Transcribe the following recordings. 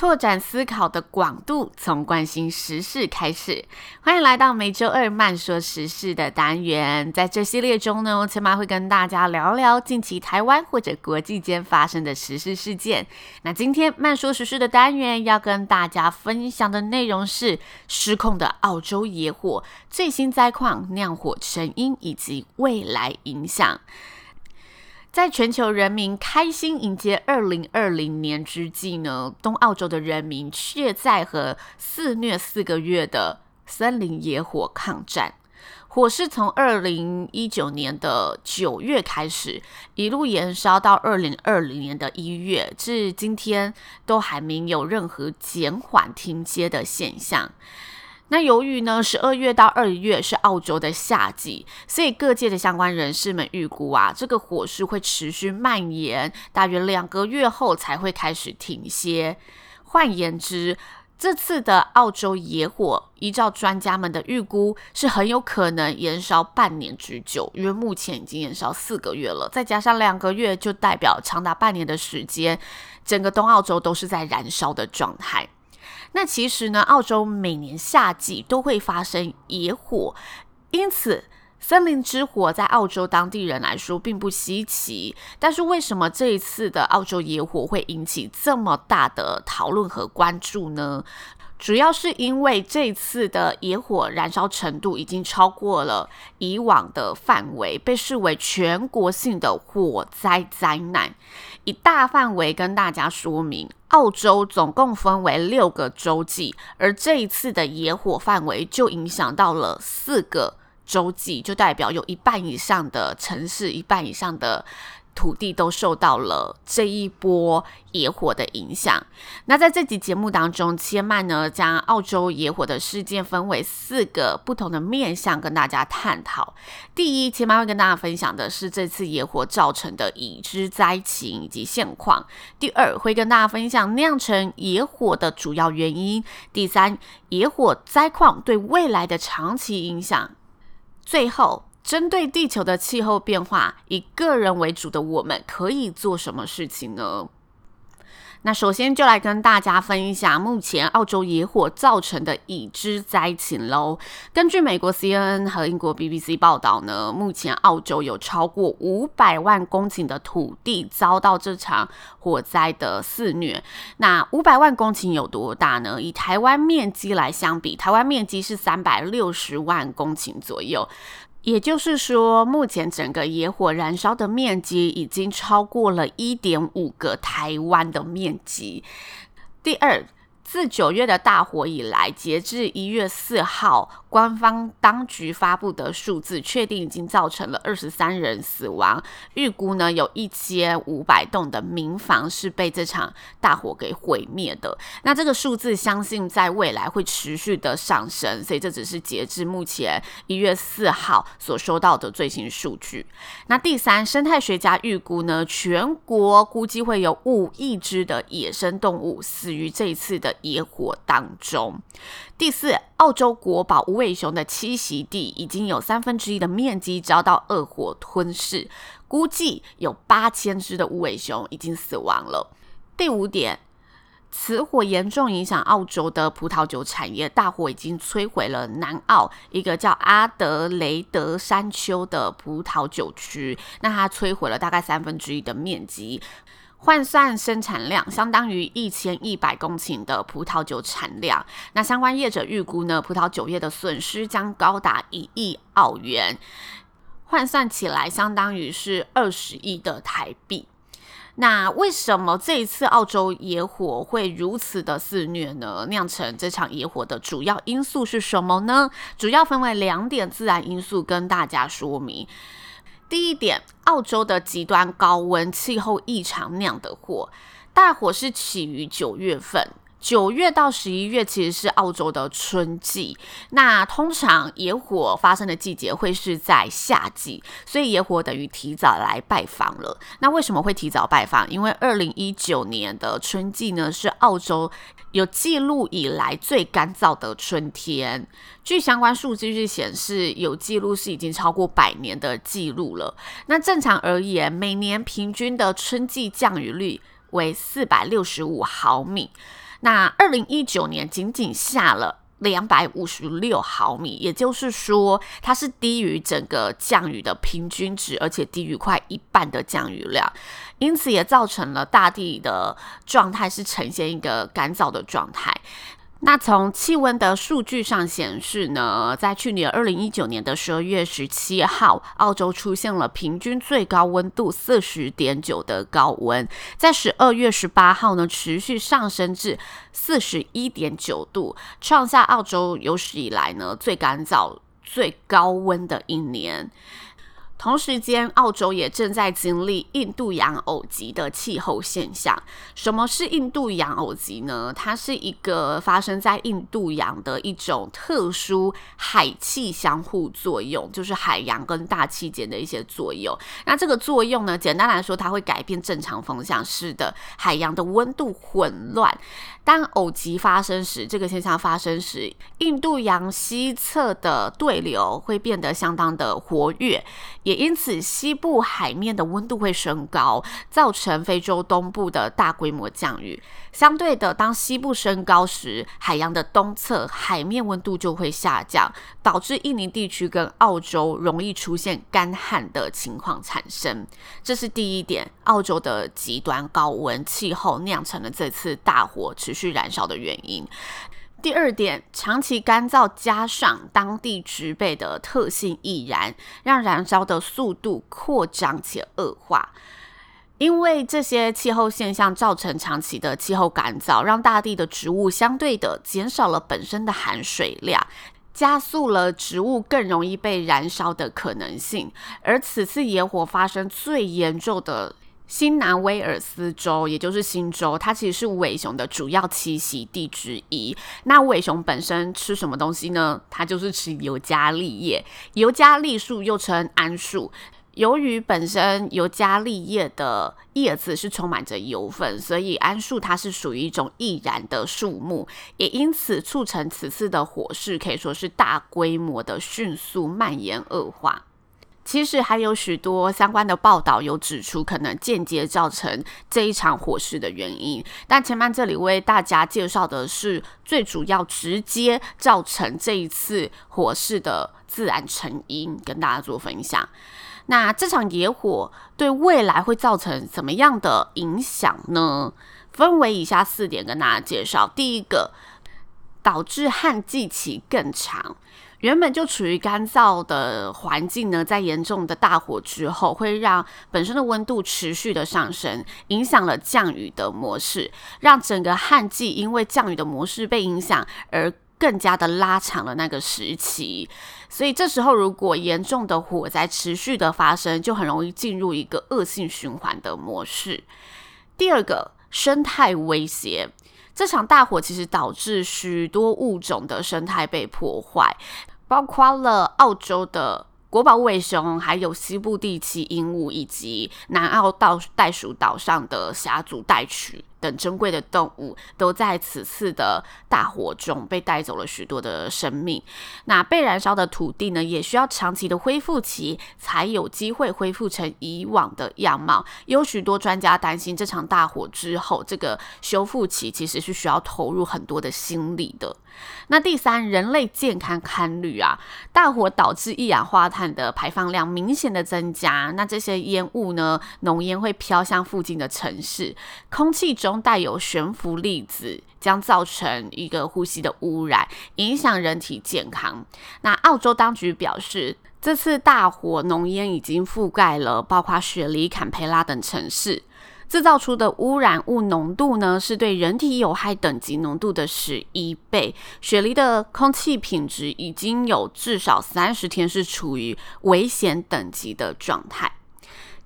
拓展思考的广度，从关心时事开始。欢迎来到每周二慢说时事的单元。在这系列中呢，千嫚会跟大家聊聊近期台湾或者国际间发生的时事事件。那今天慢说时事的单元要跟大家分享的内容是失控的澳洲野火、最新灾况、酿火成因以及未来影响。在全球人民开心迎接二零二零年之际呢，东澳洲的人民却在和肆虐四个月的森林野火抗战。火势从二零一九年的九月开始，一路延烧到二零二零年的一月，至今天都还没有任何减缓停歇的现象。那由于呢，十二月到二月是澳洲的夏季，所以各界的相关人士们预估啊，这个火势会持续蔓延，大约两个月后才会开始停歇。换言之，这次的澳洲野火，依照专家们的预估，是很有可能延烧半年之久，因为目前已经延烧四个月了，再加上两个月，就代表长达半年的时间，整个东澳洲都是在燃烧的状态。那其实呢，澳洲每年夏季都会发生野火，因此森林之火在澳洲当地人来说并不稀奇。但是为什么这一次的澳洲野火会引起这么大的讨论和关注呢？主要是因为这次的野火燃烧程度已经超过了以往的范围，被视为全国性的火灾灾难。以大范围跟大家说明，澳洲总共分为六个州际，而这一次的野火范围就影响到了四个州际，就代表有一半以上的城市，一半以上的。土地都受到了这一波野火的影响。那在这集节目当中，千曼呢将澳洲野火的事件分为四个不同的面向跟大家探讨。第一，千曼会跟大家分享的是这次野火造成的已知灾情以及现况。第二，会跟大家分享酿成野火的主要原因。第三，野火灾况对未来的长期影响。最后。针对地球的气候变化，以个人为主的我们可以做什么事情呢？那首先就来跟大家分享目前澳洲野火造成的已知灾情喽。根据美国 CNN 和英国 BBC 报道呢，目前澳洲有超过五百万公顷的土地遭到这场火灾的肆虐。那五百万公顷有多大呢？以台湾面积来相比，台湾面积是三百六十万公顷左右。也就是说，目前整个野火燃烧的面积已经超过了一点五个台湾的面积。第二。自九月的大火以来，截至一月四号，官方当局发布的数字确定已经造成了二十三人死亡，预估呢有一千五百栋的民房是被这场大火给毁灭的。那这个数字相信在未来会持续的上升，所以这只是截至目前一月四号所收到的最新数据。那第三，生态学家预估呢，全国估计会有五亿只的野生动物死于这一次的。野火当中，第四，澳洲国宝无尾熊的栖息地已经有三分之一的面积遭到恶火吞噬，估计有八千只的无尾熊已经死亡了。第五点，此火严重影响澳洲的葡萄酒产业，大火已经摧毁了南澳一个叫阿德雷德山丘的葡萄酒区，那它摧毁了大概三分之一的面积。换算生产量相当于一千一百公顷的葡萄酒产量，那相关业者预估呢，葡萄酒业的损失将高达一亿澳元，换算起来相当于是二十亿的台币。那为什么这一次澳洲野火会如此的肆虐呢？酿成这场野火的主要因素是什么呢？主要分为两点自然因素跟大家说明。第一点，澳洲的极端高温气候异常酿的货，大火是起于九月份。九月到十一月其实是澳洲的春季，那通常野火发生的季节会是在夏季，所以野火等于提早来拜访了。那为什么会提早拜访？因为二零一九年的春季呢，是澳洲有记录以来最干燥的春天。据相关数据是显示，有记录是已经超过百年的记录了。那正常而言，每年平均的春季降雨率为四百六十五毫米。那二零一九年仅仅下了两百五十六毫米，也就是说，它是低于整个降雨的平均值，而且低于快一半的降雨量，因此也造成了大地的状态是呈现一个干燥的状态。那从气温的数据上显示呢，在去年二零一九年的十二月十七号，澳洲出现了平均最高温度四十点九的高温，在十二月十八号呢，持续上升至四十一点九度，创下澳洲有史以来呢最干燥、最高温的一年。同时间，澳洲也正在经历印度洋偶极的气候现象。什么是印度洋偶极呢？它是一个发生在印度洋的一种特殊海气相互作用，就是海洋跟大气间的一些作用。那这个作用呢，简单来说，它会改变正常风向，使得海洋的温度混乱。当偶极发生时，这个现象发生时，印度洋西侧的对流会变得相当的活跃。也因此，西部海面的温度会升高，造成非洲东部的大规模降雨。相对的，当西部升高时，海洋的东侧海面温度就会下降，导致印尼地区跟澳洲容易出现干旱的情况产生。这是第一点，澳洲的极端高温气候酿成了这次大火持续燃烧的原因。第二点，长期干燥加上当地植被的特性易燃，让燃烧的速度扩张且恶化。因为这些气候现象造成长期的气候干燥，让大地的植物相对的减少了本身的含水量，加速了植物更容易被燃烧的可能性。而此次野火发生最严重的。新南威尔斯州，也就是新州，它其实是尾熊的主要栖息地之一。那尾熊本身吃什么东西呢？它就是吃尤加利叶。尤加利树又称桉树，由于本身尤加利叶的叶子是充满着油分，所以桉树它是属于一种易燃的树木，也因此促成此次的火势可以说是大规模的迅速蔓延恶化。其实还有许多相关的报道有指出，可能间接造成这一场火势的原因。但前面这里为大家介绍的是最主要直接造成这一次火势的自然成因，跟大家做分享。那这场野火对未来会造成怎么样的影响呢？分为以下四点跟大家介绍。第一个，导致旱季期更长。原本就处于干燥的环境呢，在严重的大火之后，会让本身的温度持续的上升，影响了降雨的模式，让整个旱季因为降雨的模式被影响而更加的拉长了那个时期。所以这时候，如果严重的火灾持续的发生，就很容易进入一个恶性循环的模式。第二个，生态威胁。这场大火其实导致许多物种的生态被破坏，包括了澳洲的国宝尾熊，还有西部地区鹦鹉，以及南澳袋袋鼠岛上的狭足袋鼠。等珍贵的动物都在此次的大火中被带走了许多的生命。那被燃烧的土地呢，也需要长期的恢复期才有机会恢复成以往的样貌。有许多专家担心，这场大火之后，这个修复期其实是需要投入很多的心力的。那第三，人类健康堪虑啊，大火导致一氧化碳的排放量明显的增加。那这些烟雾呢，浓烟会飘向附近的城市，空气中。中带有悬浮粒子，将造成一个呼吸的污染，影响人体健康。那澳洲当局表示，这次大火浓烟已经覆盖了包括雪梨、坎培拉等城市。制造出的污染物浓度呢，是对人体有害等级浓度的十一倍。雪梨的空气品质已经有至少三十天是处于危险等级的状态。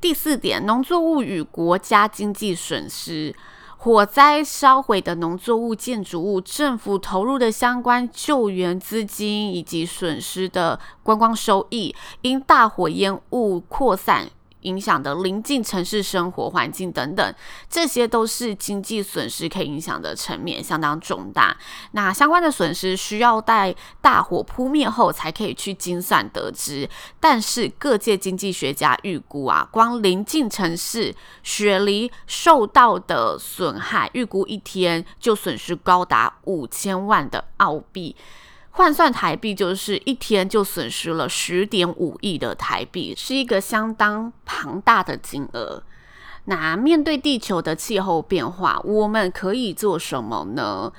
第四点，农作物与国家经济损失。火灾烧毁的农作物、建筑物，政府投入的相关救援资金以及损失的观光收益，因大火烟雾扩散。影响的邻近城市生活环境等等，这些都是经济损失可以影响的层面相当重大。那相关的损失需要待大火扑灭后才可以去精算得知。但是各界经济学家预估啊，光邻近城市雪梨受到的损害，预估一天就损失高达五千万的澳币。换算台币就是一天就损失了十点五亿的台币，是一个相当庞大的金额。那面对地球的气候变化，我们可以做什么呢？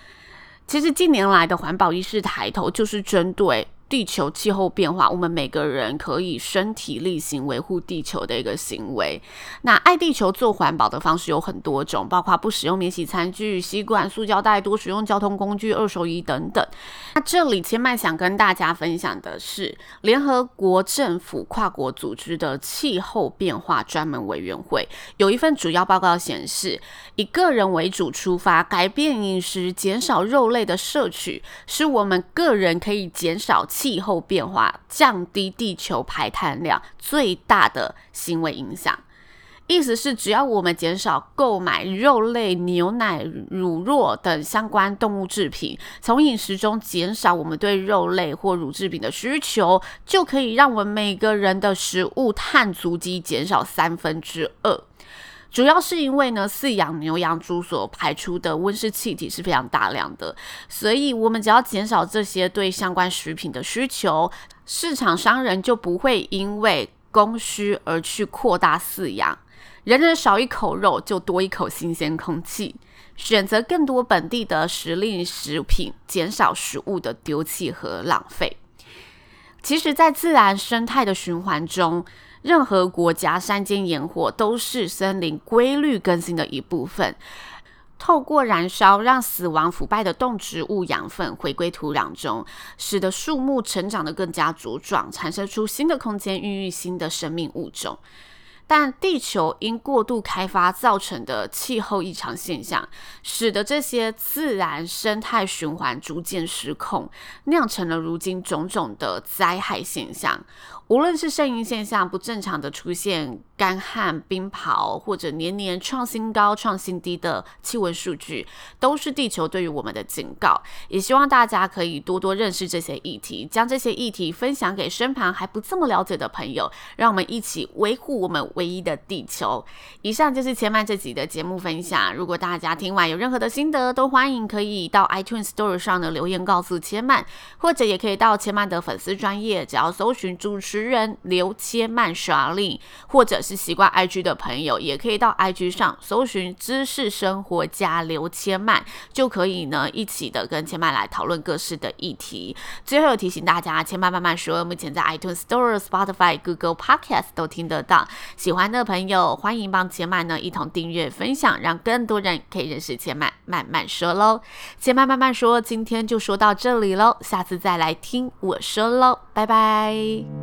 其实近年来的环保意识抬头，就是针对。地球气候变化，我们每个人可以身体力行维护地球的一个行为。那爱地球做环保的方式有很多种，包括不使用免洗餐具、吸管、塑胶袋，多使用交通工具、二手衣等等。那这里千麦想跟大家分享的是，联合国政府跨国组织的气候变化专门委员会有一份主要报告显示，以个人为主出发，改变饮食，减少肉类的摄取，是我们个人可以减少。气候变化降低地球排碳量最大的行为影响，意思是只要我们减少购买肉类、牛奶、乳酪等相关动物制品，从饮食中减少我们对肉类或乳制品的需求，就可以让我们每个人的食物碳足迹减少三分之二。主要是因为呢，饲养牛羊猪所排出的温室气体是非常大量的，所以我们只要减少这些对相关食品的需求，市场商人就不会因为供需而去扩大饲养，人人少一口肉就多一口新鲜空气，选择更多本地的时令食品，减少食物的丢弃和浪费。其实，在自然生态的循环中，任何国家山间野火都是森林规律更新的一部分。透过燃烧，让死亡腐败的动植物养分回归土壤中，使得树木成长得更加茁壮，产生出新的空间，孕育新的生命物种。但地球因过度开发造成的气候异常现象，使得这些自然生态循环逐渐失控，酿成了如今种种的灾害现象。无论是圣婴现象不正常的出现、干旱、冰雹，或者年年创新高、创新低的气温数据，都是地球对于我们的警告。也希望大家可以多多认识这些议题，将这些议题分享给身旁还不这么了解的朋友，让我们一起维护我们唯一的地球。以上就是千曼这集的节目分享。如果大家听完有任何的心得，都欢迎可以到 iTunes Store 上的留言告诉千曼，或者也可以到千曼的粉丝专业，只要搜寻主人刘千嫚 Charlene，或者是习惯 IG 的朋友，也可以到 IG 上搜寻知识生活家刘千曼，就可以呢一起的跟千曼来讨论各式的议题。最后提醒大家，千嫚慢慢说，目前在 iTunes Store、Spotify、Google Podcast 都听得到。喜欢的朋友，欢迎帮千曼呢一同订阅分享，让更多人可以认识千曼慢慢说喽。千嫚慢慢说，今天就说到这里喽，下次再来听我说喽。拜拜。